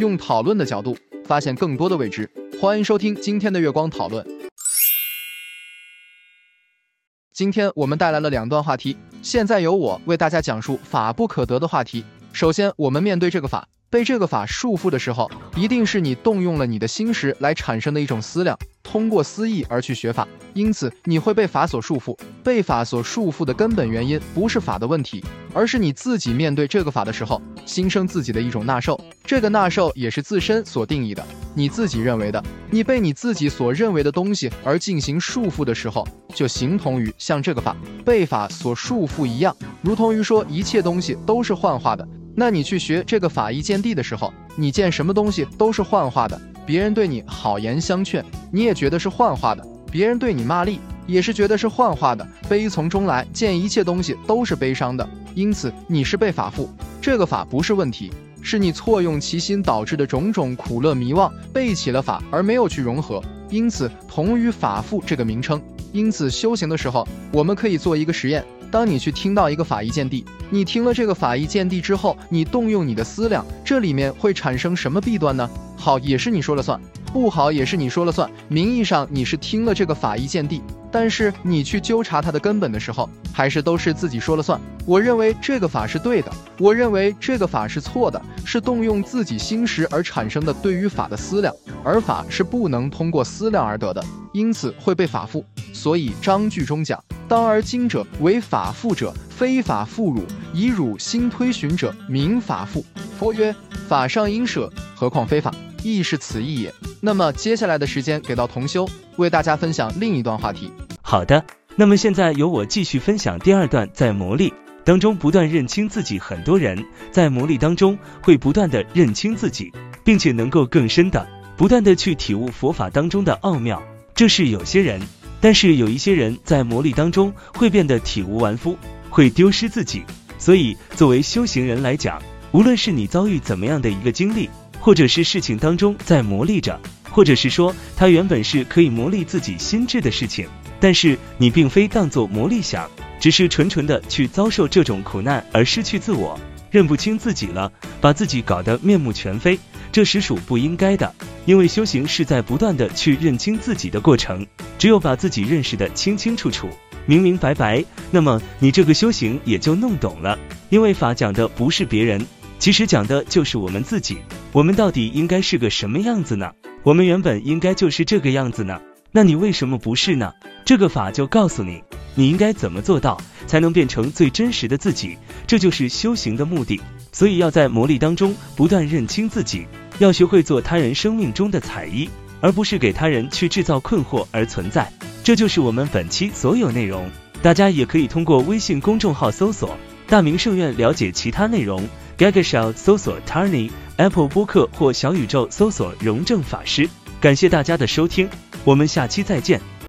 用讨论的角度发现更多的未知，欢迎收听今天的月光讨论。今天我们带来了两段话题，现在由我为大家讲述法不可得的话题。首先，我们面对这个法。被这个法束缚的时候，一定是你动用了你的心识来产生的一种思量，通过思意而去学法，因此你会被法所束缚。被法所束缚的根本原因不是法的问题，而是你自己面对这个法的时候，心生自己的一种纳受。这个纳受也是自身所定义的，你自己认为的，你被你自己所认为的东西而进行束缚的时候，就形同于像这个法被法所束缚一样，如同于说一切东西都是幻化的。那你去学这个法义见地的时候，你见什么东西都是幻化的。别人对你好言相劝，你也觉得是幻化的；别人对你骂力，也是觉得是幻化的。悲从中来，见一切东西都是悲伤的。因此，你是被法缚。这个法不是问题，是你错用其心导致的种种苦乐迷妄，背起了法而没有去融合，因此同于法缚这个名称。因此，修行的时候，我们可以做一个实验。当你去听到一个法义见地，你听了这个法义见地之后，你动用你的思量，这里面会产生什么弊端呢？好也是你说了算，不好也是你说了算。名义上你是听了这个法义见地，但是你去纠察它的根本的时候，还是都是自己说了算。我认为这个法是对的，我认为这个法是错的，是动用自己心识而产生的对于法的思量，而法是不能通过思量而得的，因此会被法缚。所以章句中讲。当而今者为法缚者，非法缚汝，以汝心推寻者，名法缚。佛曰：法上应舍，何况非法？亦是此意也。那么接下来的时间给到同修，为大家分享另一段话题。好的，那么现在由我继续分享第二段，在魔力当中不断认清自己。很多人在魔力当中会不断的认清自己，并且能够更深的不断的去体悟佛法当中的奥妙。这是有些人。但是有一些人在魔力当中会变得体无完肤，会丢失自己。所以作为修行人来讲，无论是你遭遇怎么样的一个经历，或者是事情当中在磨砺着，或者是说它原本是可以磨砺自己心智的事情，但是你并非当做磨砺想，只是纯纯的去遭受这种苦难而失去自我，认不清自己了，把自己搞得面目全非，这实属不应该的。因为修行是在不断的去认清自己的过程，只有把自己认识的清清楚楚、明明白白，那么你这个修行也就弄懂了。因为法讲的不是别人，其实讲的就是我们自己。我们到底应该是个什么样子呢？我们原本应该就是这个样子呢？那你为什么不是呢？这个法就告诉你，你应该怎么做到，才能变成最真实的自己。这就是修行的目的。所以要在磨砺当中不断认清自己。要学会做他人生命中的彩衣，而不是给他人去制造困惑而存在。这就是我们本期所有内容。大家也可以通过微信公众号搜索“大明圣院”了解其他内容。Gagashow 搜索 Tarni Apple 播客或小宇宙搜索“荣正法师”。感谢大家的收听，我们下期再见。